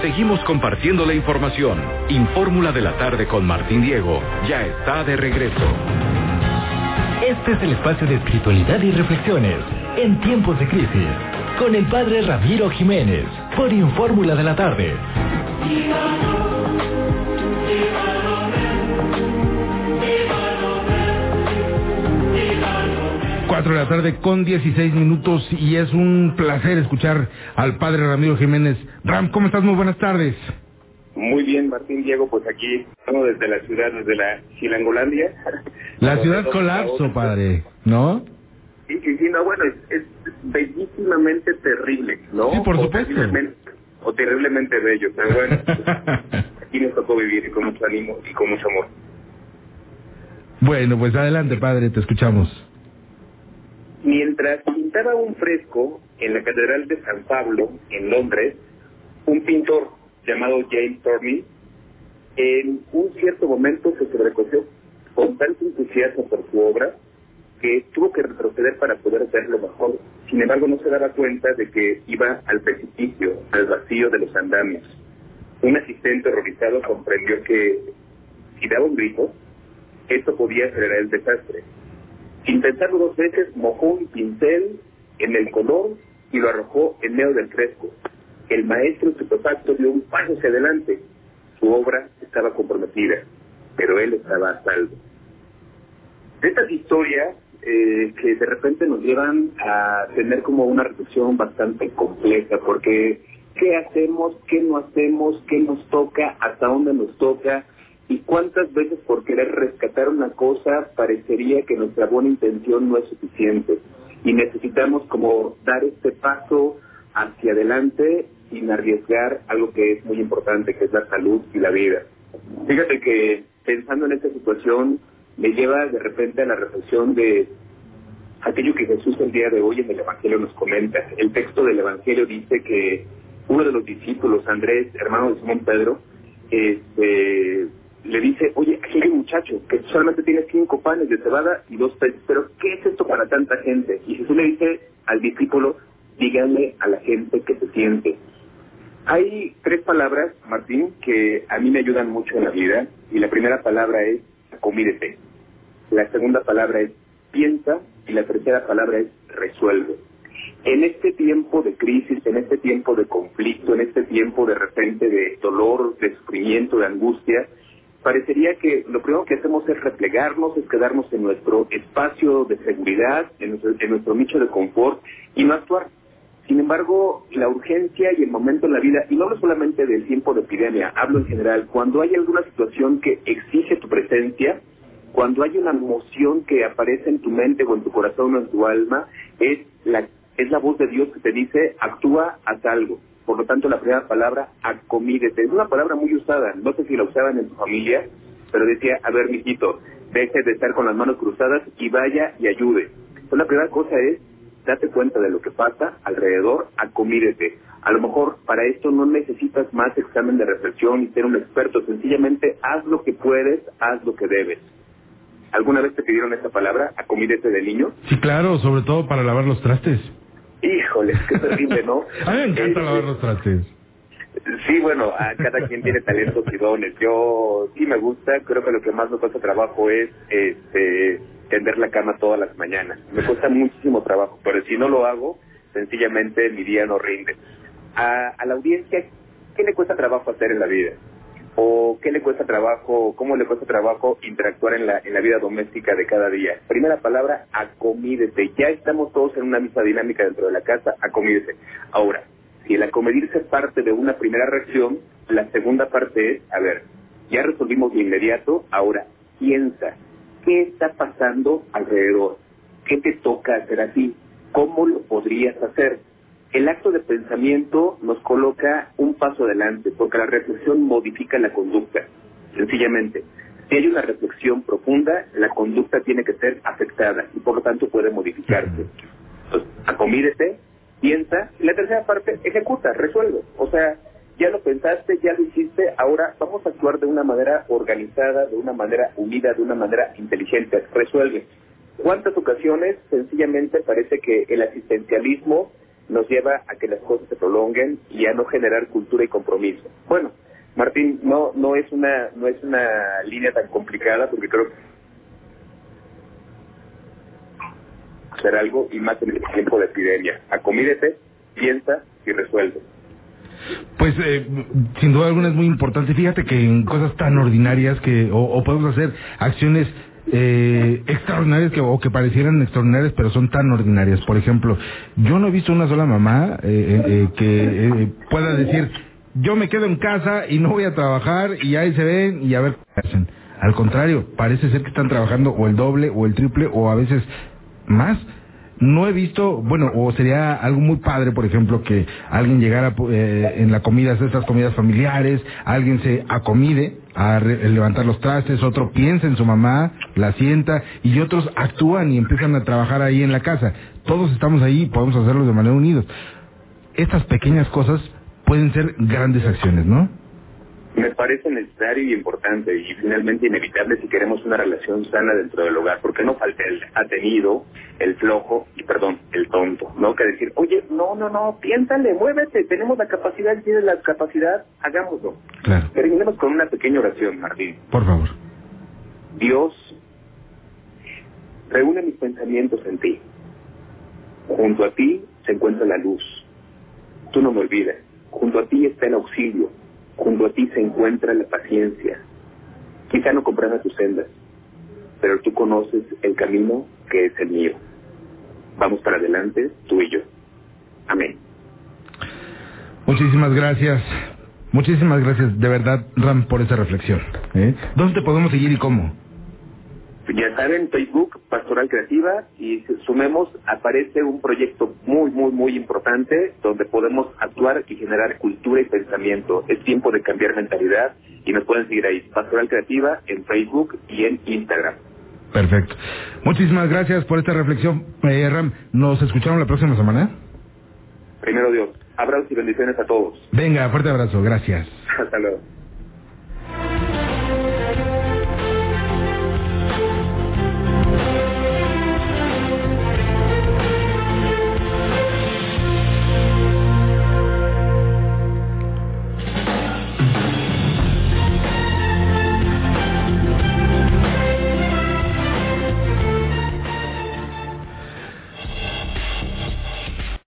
Seguimos compartiendo la información. Infórmula de la tarde con Martín Diego ya está de regreso. Este es el espacio de espiritualidad y reflexiones en tiempos de crisis con el padre Ramiro Jiménez por Infórmula de la tarde. 4 de la tarde con 16 minutos y es un placer escuchar al padre Ramiro Jiménez. Ram, ¿cómo estás? Muy buenas tardes. Muy bien, Martín Diego, pues aquí estamos desde la ciudad, desde la Chilangolandia. La ciudad colapso, padre, ¿no? Sí, sí, sí, no, bueno, es, es bellísimamente terrible, ¿no? Sí, por O supuesto. terriblemente- o terriblemente bello, pero bueno, aquí nos tocó vivir con mucho ánimo y con mucho amor. bueno, pues adelante, padre, te escuchamos. Mientras pintaba un fresco en la Catedral de San Pablo, en Londres, un pintor llamado James Torney, en un cierto momento se sobrecogió con tanto entusiasmo por su obra que tuvo que retroceder para poder verlo mejor. Sin embargo, no se daba cuenta de que iba al precipicio, al vacío de los andamios. Un asistente horrorizado comprendió que si daba un grito, esto podía acelerar el desastre. Sin dos veces, mojó un pincel en el color y lo arrojó en medio del fresco. El maestro estupefacto dio un paso hacia adelante. Su obra estaba comprometida, pero él estaba a salvo. De estas historias eh, que de repente nos llevan a tener como una reflexión bastante compleja, porque ¿qué hacemos? ¿Qué no hacemos? ¿Qué nos toca? ¿Hasta dónde nos toca? Y cuántas veces por querer rescatar una cosa parecería que nuestra buena intención no es suficiente y necesitamos como dar este paso hacia adelante sin arriesgar algo que es muy importante, que es la salud y la vida. Fíjate que pensando en esta situación me lleva de repente a la reflexión de aquello que Jesús el día de hoy en el Evangelio nos comenta. El texto del Evangelio dice que uno de los discípulos, Andrés, hermano de Simón Pedro, este, le dice, oye, aquí hay un muchacho que solamente tiene cinco panes de cebada y dos peces, pero ¿qué es esto para tanta gente? Y Jesús le dice al discípulo, díganle a la gente que se siente. Hay tres palabras, Martín, que a mí me ayudan mucho en la vida, y la primera palabra es comídete. La segunda palabra es piensa, y la tercera palabra es resuelve. En este tiempo de crisis, en este tiempo de conflicto, en este tiempo de repente de dolor, de sufrimiento, de angustia, parecería que lo primero que hacemos es replegarnos, es quedarnos en nuestro espacio de seguridad, en nuestro, en nuestro nicho de confort y no actuar. Sin embargo, la urgencia y el momento en la vida, y no hablo solamente del tiempo de epidemia, hablo en general, cuando hay alguna situación que exige tu presencia, cuando hay una emoción que aparece en tu mente o en tu corazón o en tu alma, es la, es la voz de Dios que te dice, actúa, haz algo. Por lo tanto, la primera palabra, acomídete. Es una palabra muy usada. No sé si la usaban en tu familia, pero decía, a ver, mijito, deje de estar con las manos cruzadas y vaya y ayude. Entonces, la primera cosa es, date cuenta de lo que pasa alrededor, acomídete. A lo mejor para esto no necesitas más examen de reflexión y ser un experto. Sencillamente, haz lo que puedes, haz lo que debes. ¿Alguna vez te pidieron esta palabra, acomídete de niño? Sí, claro, sobre todo para lavar los trastes. Híjole, qué terrible, ¿no? A mí me encanta lavar los trastes. Sí, bueno, a cada quien tiene talentos y dones. Yo sí me gusta, creo que lo que más me cuesta trabajo es este, tender la cama todas las mañanas. Me cuesta muchísimo trabajo, pero si no lo hago, sencillamente mi día no rinde. A, a la audiencia, ¿qué le cuesta trabajo hacer en la vida? ¿O qué le cuesta trabajo, cómo le cuesta trabajo interactuar en la, en la vida doméstica de cada día? Primera palabra, acomídete. Ya estamos todos en una misma dinámica dentro de la casa, acomídete. Ahora, si el acomedirse parte de una primera reacción, la segunda parte es, a ver, ya resolvimos de inmediato, ahora piensa, ¿qué está pasando alrededor? ¿Qué te toca hacer así? ¿Cómo lo podrías hacer? El acto de pensamiento nos coloca un paso adelante, porque la reflexión modifica la conducta, sencillamente. Si hay una reflexión profunda, la conducta tiene que ser afectada y por lo tanto puede modificarse. Entonces, acomídete, piensa, y la tercera parte, ejecuta, resuelve. O sea, ya lo pensaste, ya lo hiciste, ahora vamos a actuar de una manera organizada, de una manera unida, de una manera inteligente, resuelve. ¿Cuántas ocasiones sencillamente parece que el asistencialismo nos lleva a que las cosas se prolonguen y a no generar cultura y compromiso. Bueno, Martín, no no es una no es una línea tan complicada porque creo que hacer algo y más en el tiempo de epidemia. Acomídete, piensa y resuelve. Pues eh, sin duda alguna es muy importante. Fíjate que en cosas tan ordinarias que o, o podemos hacer acciones eh, extraordinarias que, o que parecieran extraordinarias pero son tan ordinarias. Por ejemplo, yo no he visto una sola mamá eh, eh, eh, que eh, pueda decir yo me quedo en casa y no voy a trabajar y ahí se ven y a ver qué hacen. Al contrario, parece ser que están trabajando o el doble o el triple o a veces más. No he visto, bueno, o sería algo muy padre, por ejemplo, que alguien llegara eh, en la comida, estas comidas familiares, alguien se acomide a re- levantar los trastes, otro piensa en su mamá, la sienta, y otros actúan y empiezan a trabajar ahí en la casa. Todos estamos ahí, podemos hacerlo de manera unidos. Estas pequeñas cosas pueden ser grandes acciones, ¿no? Me parece necesario y importante y finalmente inevitable si queremos una relación sana dentro del hogar, porque no falta el atenido, el flojo y perdón, el tonto, ¿no? Que decir, oye, no, no, no, piénsale, muévete, tenemos la capacidad, tienes la capacidad, hagámoslo. Claro, Terminemos con una pequeña oración, Martín. por favor. Dios, reúne mis pensamientos en ti. Junto a ti se encuentra la luz. Tú no me olvides. Junto a ti está el auxilio. Junto a ti se encuentra la paciencia. Quizá no comprenda tus sendas, pero tú conoces el camino que es el mío. Vamos para adelante, tú y yo. Amén. Muchísimas gracias. Muchísimas gracias, de verdad, Ram, por esa reflexión. ¿eh? ¿Dónde te podemos seguir y cómo? Ya saben, Facebook, Pastoral Creativa, y sumemos, aparece un proyecto muy, muy, muy importante donde podemos actuar y generar cultura y pensamiento. Es tiempo de cambiar mentalidad y nos pueden seguir ahí, Pastoral Creativa, en Facebook y en Instagram. Perfecto. Muchísimas gracias por esta reflexión, eh, Ram. Nos escuchamos la próxima semana. Primero Dios, abrazos y bendiciones a todos. Venga, fuerte abrazo, gracias. Hasta luego.